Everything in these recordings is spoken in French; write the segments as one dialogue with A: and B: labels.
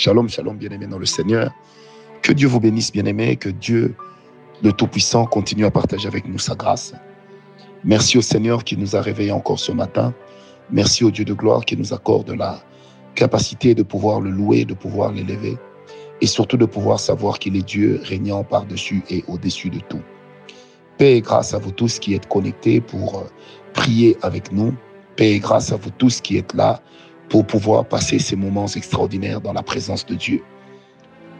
A: Shalom, shalom, bien-aimés dans le Seigneur. Que Dieu vous bénisse, bien-aimés, que Dieu, le Tout-Puissant, continue à partager avec nous sa grâce. Merci au Seigneur qui nous a réveillés encore ce matin. Merci au Dieu de gloire qui nous accorde la capacité de pouvoir le louer, de pouvoir l'élever et surtout de pouvoir savoir qu'il est Dieu régnant par-dessus et au-dessus de tout. Paix et grâce à vous tous qui êtes connectés pour prier avec nous. Paix et grâce à vous tous qui êtes là pour pouvoir passer ces moments extraordinaires dans la présence de Dieu.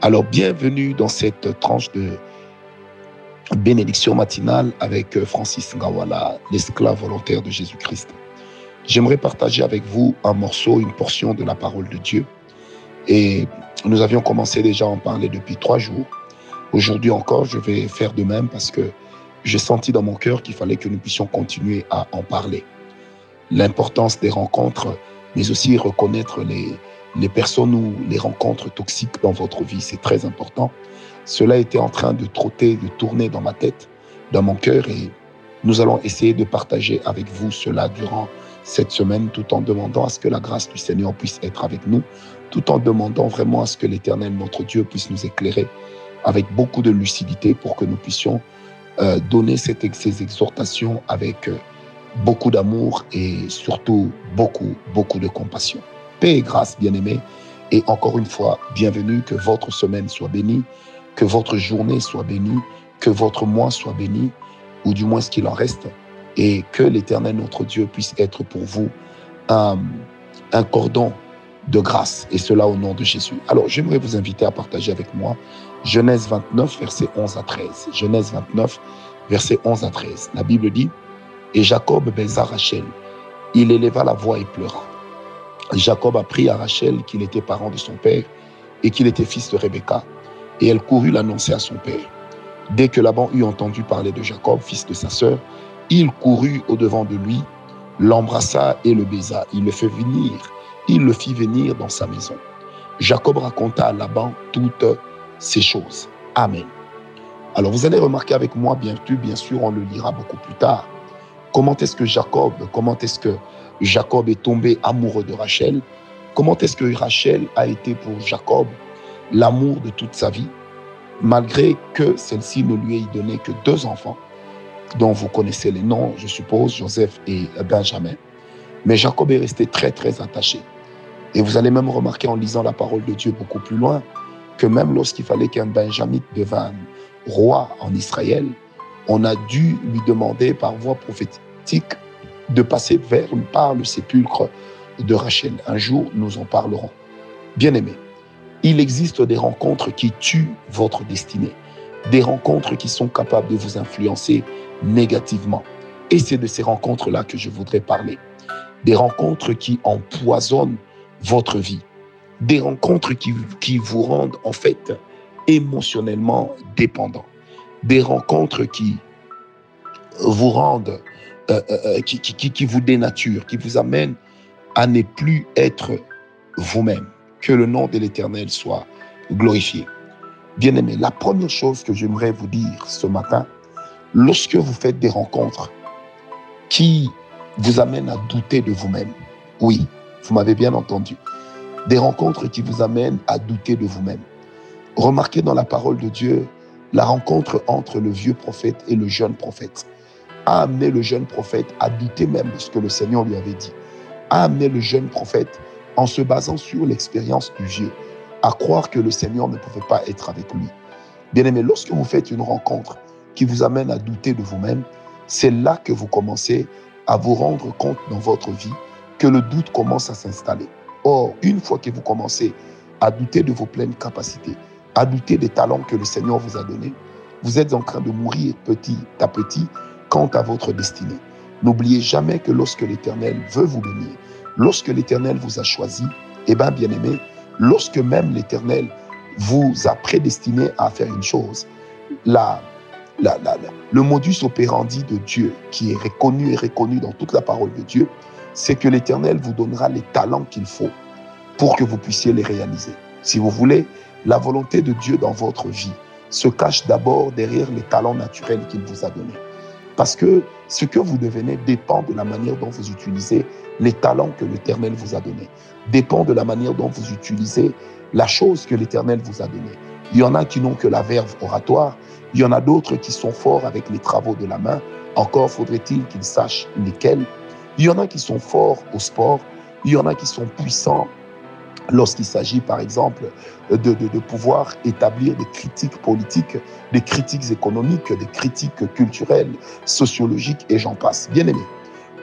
A: Alors, bienvenue dans cette tranche de bénédiction matinale avec euh, Francis Ngawala, l'esclave volontaire de Jésus-Christ. J'aimerais partager avec vous un morceau, une portion de la parole de Dieu. Et nous avions commencé déjà à en parler depuis trois jours. Aujourd'hui encore, je vais faire de même parce que j'ai senti dans mon cœur qu'il fallait que nous puissions continuer à en parler. L'importance des rencontres mais aussi reconnaître les, les personnes ou les rencontres toxiques dans votre vie. C'est très important. Cela était en train de trotter, de tourner dans ma tête, dans mon cœur, et nous allons essayer de partager avec vous cela durant cette semaine, tout en demandant à ce que la grâce du Seigneur puisse être avec nous, tout en demandant vraiment à ce que l'Éternel, notre Dieu, puisse nous éclairer avec beaucoup de lucidité pour que nous puissions euh, donner cette, ces exhortations avec... Euh, beaucoup d'amour et surtout beaucoup, beaucoup de compassion. Paix et grâce, bien-aimés. Et encore une fois, bienvenue, que votre semaine soit bénie, que votre journée soit bénie, que votre mois soit béni, ou du moins ce qu'il en reste, et que l'Éternel, notre Dieu, puisse être pour vous un, cordon de grâce, et cela au nom de Jésus. Alors, j'aimerais vous inviter à partager avec moi Genèse 29, verset 11 à 13. Genèse 29, verset 11 à 13. La Bible dit, et Jacob baisa Rachel. Il éleva la voix et pleura. Jacob apprit à Rachel qu'il était parent de son père et qu'il était fils de Rebecca. Et elle courut l'annoncer à son père. Dès que Laban eut entendu parler de Jacob, fils de sa sœur, il courut au-devant de lui, l'embrassa et le baisa. Il le fit venir, il le fit venir dans sa maison. Jacob raconta à Laban toutes ces choses. Amen. Alors vous allez remarquer avec moi, bien bien sûr, on le lira beaucoup plus tard, Comment est-ce que Jacob, est tombé amoureux de Rachel? Comment est-ce que Rachel a été pour Jacob l'amour de toute sa vie, malgré que celle-ci ne lui ait donné que deux enfants, dont vous connaissez les noms, je suppose, Joseph et Benjamin? Mais Jacob est resté très, très attaché. Et vous allez même remarquer en lisant la parole de Dieu beaucoup plus loin, que même lorsqu'il fallait qu'un Benjamin devienne roi en Israël, on a dû lui demander par voie prophétique de passer vers, par le sépulcre de Rachel. Un jour, nous en parlerons. Bien-aimés, il existe des rencontres qui tuent votre destinée, des rencontres qui sont capables de vous influencer négativement. Et c'est de ces rencontres-là que je voudrais parler. Des rencontres qui empoisonnent votre vie. Des rencontres qui, qui vous rendent en fait émotionnellement dépendant des rencontres qui vous rendent, euh, euh, euh, qui, vous dénaturent, qui vous amènent à ne plus être vous-même. Que le nom de l'Éternel soit glorifié. Bien-aimés, la première chose que j'aimerais vous dire ce matin, lorsque vous faites des rencontres qui vous amènent à douter de vous-même, oui, vous m'avez bien entendu, des rencontres qui vous amènent à douter de vous-même. Remarquez dans la parole de Dieu la rencontre entre le vieux prophète et le jeune prophète a amené le jeune prophète à douter même de ce que le Seigneur lui avait dit, a amené le jeune prophète, en se basant sur l'expérience du vieux, à croire que le Seigneur ne pouvait pas être avec lui. Bien aimé, lorsque vous faites une rencontre qui vous amène à douter de vous-même, c'est là que vous commencez à vous rendre compte dans votre vie que le doute commence à s'installer. Or, une fois que vous commencez à douter de vos pleines capacités, à douter des talents que le Seigneur vous a donnés, vous êtes en train de mourir petit à petit quant à votre destinée. N'oubliez jamais que lorsque l'Éternel veut vous bénir, lorsque l'Éternel vous a choisi, eh bien, bien aimé, lorsque même l'Éternel vous a prédestiné à faire une chose, la, la, la, le modus operandi de Dieu, qui est reconnu et reconnu dans toute la parole de Dieu, c'est que l'Éternel vous donnera les talents qu'il faut pour que vous puissiez les réaliser. Si vous voulez, la volonté de Dieu dans votre vie se cache d'abord derrière les talents naturels qu'il vous a donnés. Parce que ce que vous devenez dépend de la manière dont vous utilisez les talents que l'Éternel vous a donnés, dépend de la manière dont vous utilisez la chose que l'Éternel vous a donnée. Il y en a qui n'ont que la verve oratoire, il y en a d'autres qui sont forts avec les travaux de la main, encore faudrait-il qu'ils sachent lesquels. Il y en a qui sont forts au sport, il y en a qui sont puissants lorsqu'il s'agit, par exemple, de, pouvoir établir des critiques politiques, des critiques économiques, des critiques culturelles, sociologiques, et j'en passe. Bien aimé,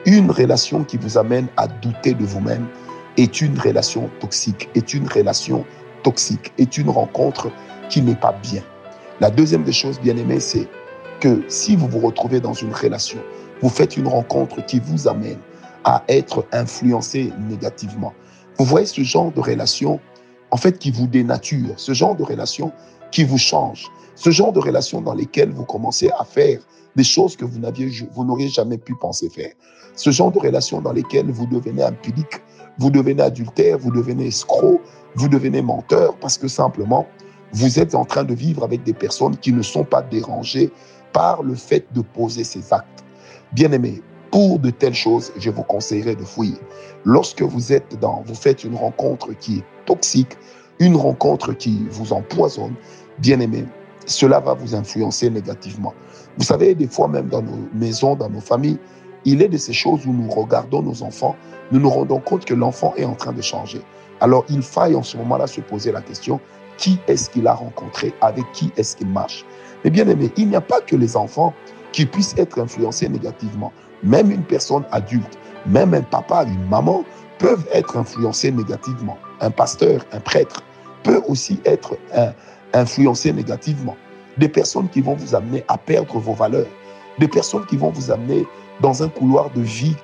A: une relation qui vous amène à douter de vous-même est une relation toxique, est une relation toxique, est une rencontre qui n'est pas bien. La deuxième des choses, bien aimé, c'est que si vous vous retrouvez dans une relation, vous faites une rencontre qui vous amène à être influencé négativement, vous voyez ce genre de relation, en fait, qui vous dénature, ce genre de relation qui vous change, ce genre de relation dans lesquelles vous commencez à faire des choses que vous n'aviez, vous n'auriez jamais pu penser faire. Ce genre de relation dans lesquelles vous devenez impudique, vous devenez adultère, vous devenez escroc, vous devenez menteur parce que simplement, vous êtes en train de vivre avec des personnes qui ne sont pas dérangées par le fait de poser ces actes. Bien aimé, pour de telles choses, je vous conseillerais de fouiller. Lorsque vous êtes dans, vous faites une rencontre qui est toxique, une rencontre qui vous empoisonne, bien aimé, cela va vous influencer négativement. Vous savez, des fois même dans nos maisons, dans nos familles, il est de ces choses où nous regardons nos enfants, nous nous rendons compte que l'enfant est en train de changer. Alors il faille en ce moment-là se poser la question, qui est-ce qu'il a rencontré, avec qui est-ce qu'il marche? Mais bien aimé, il n'y a pas que les enfants qui puissent être influencés négativement. Même une personne adulte, même un papa, une maman peuvent être influencés négativement. Un pasteur, un prêtre peut aussi être influencé négativement. Des personnes qui vont vous amener à perdre vos valeurs. Des personnes qui vont vous amener dans un couloir de vie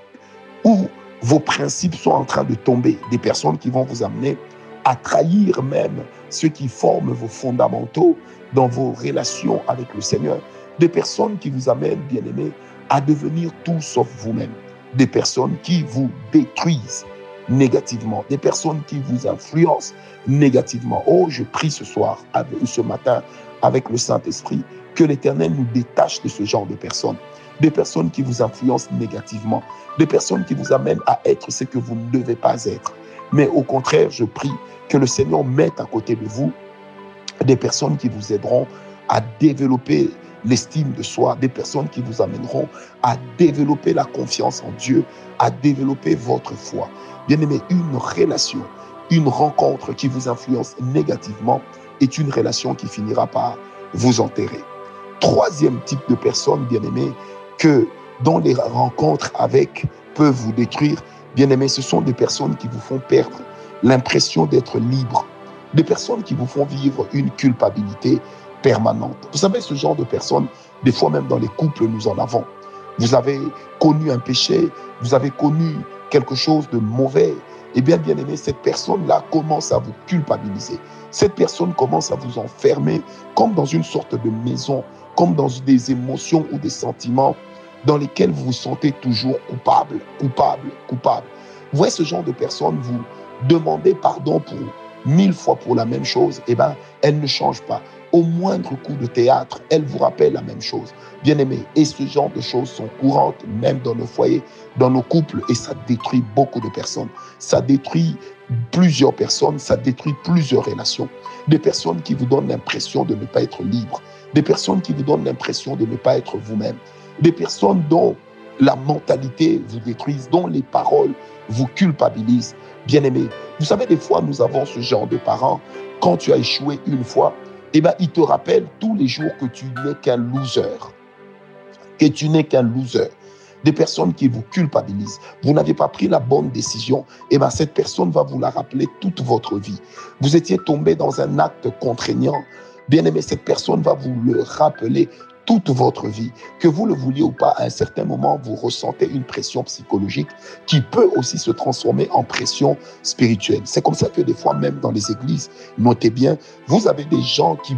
A: où vos principes sont en train de tomber. Des personnes qui vont vous amener à trahir même ce qui forment vos fondamentaux dans vos relations avec le Seigneur. Des personnes qui vous amènent, bien aimés, à devenir tout sauf vous-même. Des personnes qui vous détruisent négativement, des personnes qui vous influencent négativement. Oh, je prie ce soir, ce matin, avec le Saint-Esprit, que l'Éternel nous détache de ce genre de personnes. Des personnes qui vous influencent négativement, des personnes qui vous amènent à être ce que vous ne devez pas être. Mais au contraire, je prie que le Seigneur mette à côté de vous des personnes qui vous aideront à développer l'estime de soi, des personnes qui vous amèneront à développer la confiance en Dieu, à développer votre foi. Bien aimé, une relation, une rencontre qui vous influence négativement est une relation qui finira par vous enterrer. Troisième type de personnes, bien aimé, que dont les rencontres avec peuvent vous détruire, bien aimé, ce sont des personnes qui vous font perdre l'impression d'être libre, des personnes qui vous font vivre une culpabilité, permanente. Vous savez, ce genre de personnes, des fois même dans les couples, nous en avons. Vous avez connu un péché, vous avez connu quelque chose de mauvais. Et bien, bien aimé, cette personne-là commence à vous culpabiliser. Cette personne commence à vous enfermer comme dans une sorte de maison, comme dans des émotions ou des sentiments dans lesquels vous vous sentez toujours coupable, coupable, coupable. Vous voyez ce genre de personne, vous demandez pardon pour mille fois pour la même chose, eh bien, elle ne change pas au moindre coup de théâtre, elle vous rappelle la même chose. Bien aimé, et ce genre de choses sont courantes même dans nos foyers, dans nos couples, et ça détruit beaucoup de personnes. Ça détruit plusieurs personnes, ça détruit plusieurs relations. Des personnes qui vous donnent l'impression de ne pas être libre, des personnes qui vous donnent l'impression de ne pas être vous-même, des personnes dont la mentalité vous détruise, dont les paroles vous culpabilisent. Bien aimé, vous savez, des fois, nous avons ce genre de parents. Quand tu as échoué une fois, eh bien, il te rappelle tous les jours que tu n'es qu'un loser. Que tu n'es qu'un loser. Des personnes qui vous culpabilisent. Vous n'avez pas pris la bonne décision. Eh bien, cette personne va vous la rappeler toute votre vie. Vous étiez tombé dans un acte contraignant. Bien aimé, cette personne va vous le rappeler toute votre vie, que vous le vouliez ou pas, à un certain moment, vous ressentez une pression psychologique qui peut aussi se transformer en pression spirituelle. C'est comme ça que des fois, même dans les églises, notez bien, vous avez des gens qui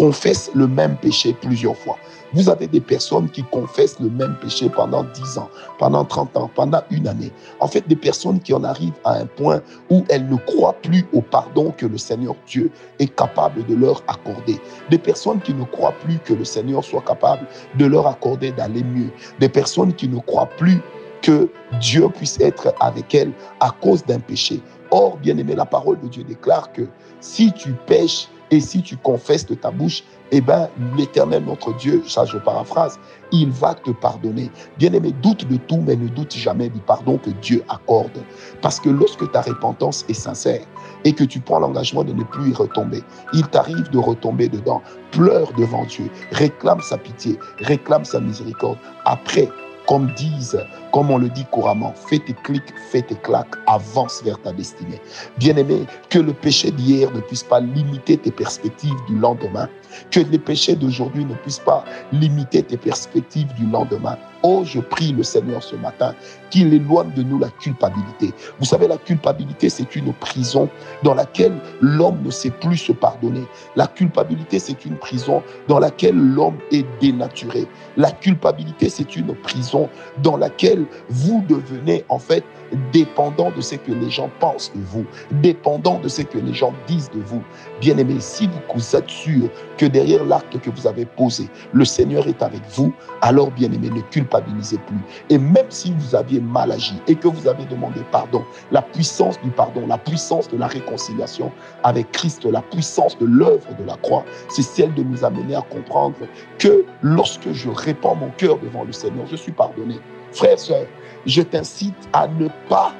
A: confessent le même péché plusieurs fois. Vous avez des personnes qui confessent le même péché pendant 10 ans, pendant 30 ans, pendant une année. En fait, des personnes qui en arrivent à un point où elles ne croient plus au pardon que le Seigneur Dieu est capable de leur accorder. Des personnes qui ne croient plus que le Seigneur soit capable de leur accorder d'aller mieux. Des personnes qui ne croient plus que Dieu puisse être avec elles à cause d'un péché. Or, bien aimé, la parole de Dieu déclare que si tu pêches et si tu confesses de ta bouche, eh bien, l'éternel, notre Dieu, ça je paraphrase, il va te pardonner. Bien-aimé, doute de tout, mais ne doute jamais du pardon que Dieu accorde. Parce que lorsque ta repentance est sincère et que tu prends l'engagement de ne plus y retomber, il t'arrive de retomber dedans. Pleure devant Dieu, réclame sa pitié, réclame sa miséricorde. Après, comme disent, comme on le dit couramment, fais tes clics, fais tes claques, avance vers ta destinée. Bien-aimé, que le péché d'hier ne puisse pas limiter tes perspectives du lendemain, que les péchés d'aujourd'hui ne puissent pas limiter tes perspectives du lendemain. Oh, je prie le Seigneur ce matin qu'il éloigne de nous la culpabilité. Vous savez, la culpabilité, c'est une prison dans laquelle l'homme ne sait plus se pardonner. La culpabilité, c'est une prison dans laquelle l'homme est dénaturé. La culpabilité, c'est une prison dans laquelle vous devenez en fait dépendant de ce que les gens pensent de vous, dépendant de ce que les gens disent de vous. Bien aimé, si vous êtes sûr que derrière l'acte que vous avez posé, le Seigneur est avec vous, alors bien aimé, ne culpabilisez plus. Et même si vous aviez mal agi et que vous avez demandé pardon, la puissance du pardon, la puissance de la réconciliation avec Christ, la puissance de l'œuvre de la croix, c'est celle de nous amener à comprendre que lorsque je répands mon cœur devant le Seigneur, je suis pardonné. Frères, sœurs, je t'incite à ne pas,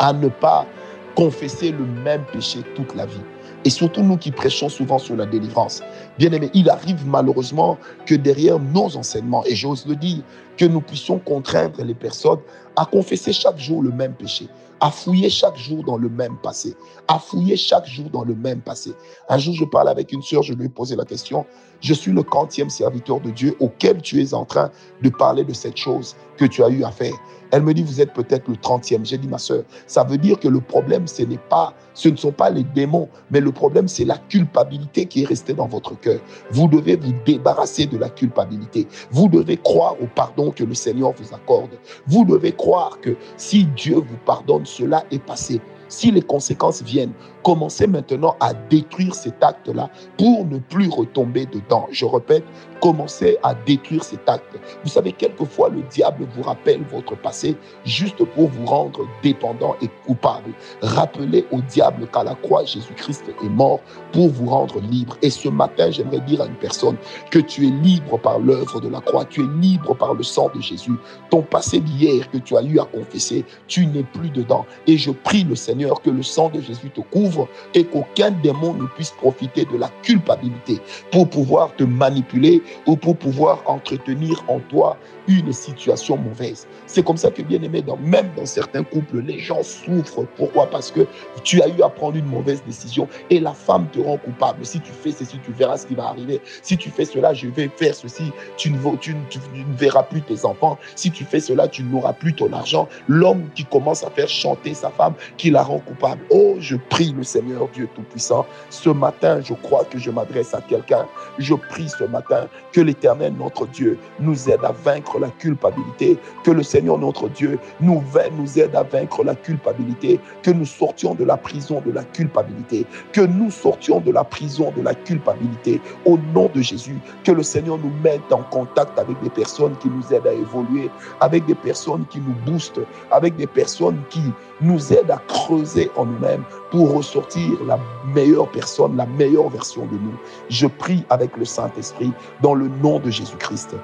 A: à ne pas confesser le même péché toute la vie. Et surtout nous qui prêchons souvent sur la délivrance. Bien aimé, il arrive malheureusement que derrière nos enseignements, et j'ose le dire, que nous puissions contraindre les personnes à confesser chaque jour le même péché, à fouiller chaque jour dans le même passé, à fouiller chaque jour dans le même passé. Un jour, je parlais avec une sœur, je lui ai posé la question, je suis le quantième serviteur de Dieu auquel tu es en train de parler de cette chose que tu as eu à faire. Elle me dit, vous êtes peut-être le 30e. J'ai dit, ma soeur, ça veut dire que le problème, ce n'est pas, ce ne sont pas les démons, mais le problème, c'est la culpabilité qui est restée dans votre cœur. Vous devez vous débarrasser de la culpabilité. Vous devez croire au pardon que le Seigneur vous accorde. Vous devez croire que si Dieu vous pardonne, cela est passé. Si les conséquences viennent, commencez maintenant à détruire cet acte-là pour ne plus retomber dedans. Je répète, commencez à détruire cet acte. Vous savez, quelquefois, le diable vous rappelle votre passé juste pour vous rendre dépendant et coupable. Rappelez au diable qu'à la croix, Jésus-Christ est mort pour vous rendre libre. Et ce matin, j'aimerais dire à une personne que tu es libre par l'œuvre de la croix, tu es libre par le sang de Jésus. Ton passé d'hier que tu as eu à confesser, tu n'es plus dedans. Et je prie le Seigneur que le sang de Jésus te couvre et qu'aucun démon ne puisse profiter de la culpabilité pour pouvoir te manipuler ou pour pouvoir entretenir en toi une situation mauvaise. C'est comme ça que, bien aimé, dans, même dans certains couples, les gens souffrent. Pourquoi? Parce que tu as eu à prendre une mauvaise décision et la femme te rend coupable. Si tu fais ceci, tu verras ce qui va arriver. Si tu fais cela, je vais faire ceci. Tu ne, tu, ne verras plus tes enfants. Si tu fais cela, tu n'auras plus ton argent. L'homme qui commence à faire chanter sa femme, qui la coupable. Oh, je prie le Seigneur Dieu Tout-Puissant. Ce matin, je crois que je m'adresse à quelqu'un. Je prie ce matin que l'Éternel, notre Dieu, nous aide à vaincre la culpabilité, que le Seigneur notre Dieu nous, nous aide à vaincre la culpabilité, que nous sortions de la prison de la culpabilité, que nous sortions de la prison de la culpabilité au nom de Jésus, que le Seigneur nous mette en contact avec des personnes qui nous aident à évoluer, avec des personnes qui nous boostent, avec des personnes qui nous aident à creuser en nous-mêmes pour ressortir la meilleure personne, la meilleure version de nous. Je prie avec le Saint-Esprit dans le nom de Jésus-Christ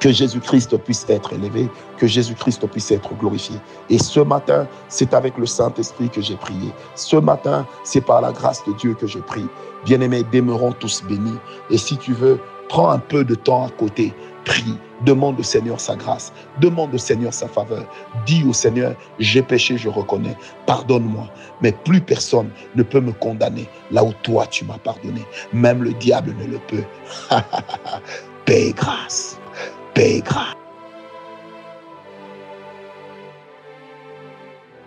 A: que Jésus-Christ puisse être élevé, que Jésus-Christ puisse être glorifié. Et ce matin, c'est avec le Saint-Esprit que j'ai prié. Ce matin, c'est par la grâce de Dieu que je prie. Bien-aimés, demeurons tous bénis. Et si tu veux, prends un peu de temps à côté, prie, demande au Seigneur sa grâce, demande au Seigneur sa faveur. Dis au Seigneur, j'ai péché, je reconnais, pardonne-moi. Mais plus personne ne peut me condamner là où toi tu m'as pardonné. Même le diable ne le peut. Paix grâce. Paix grâce.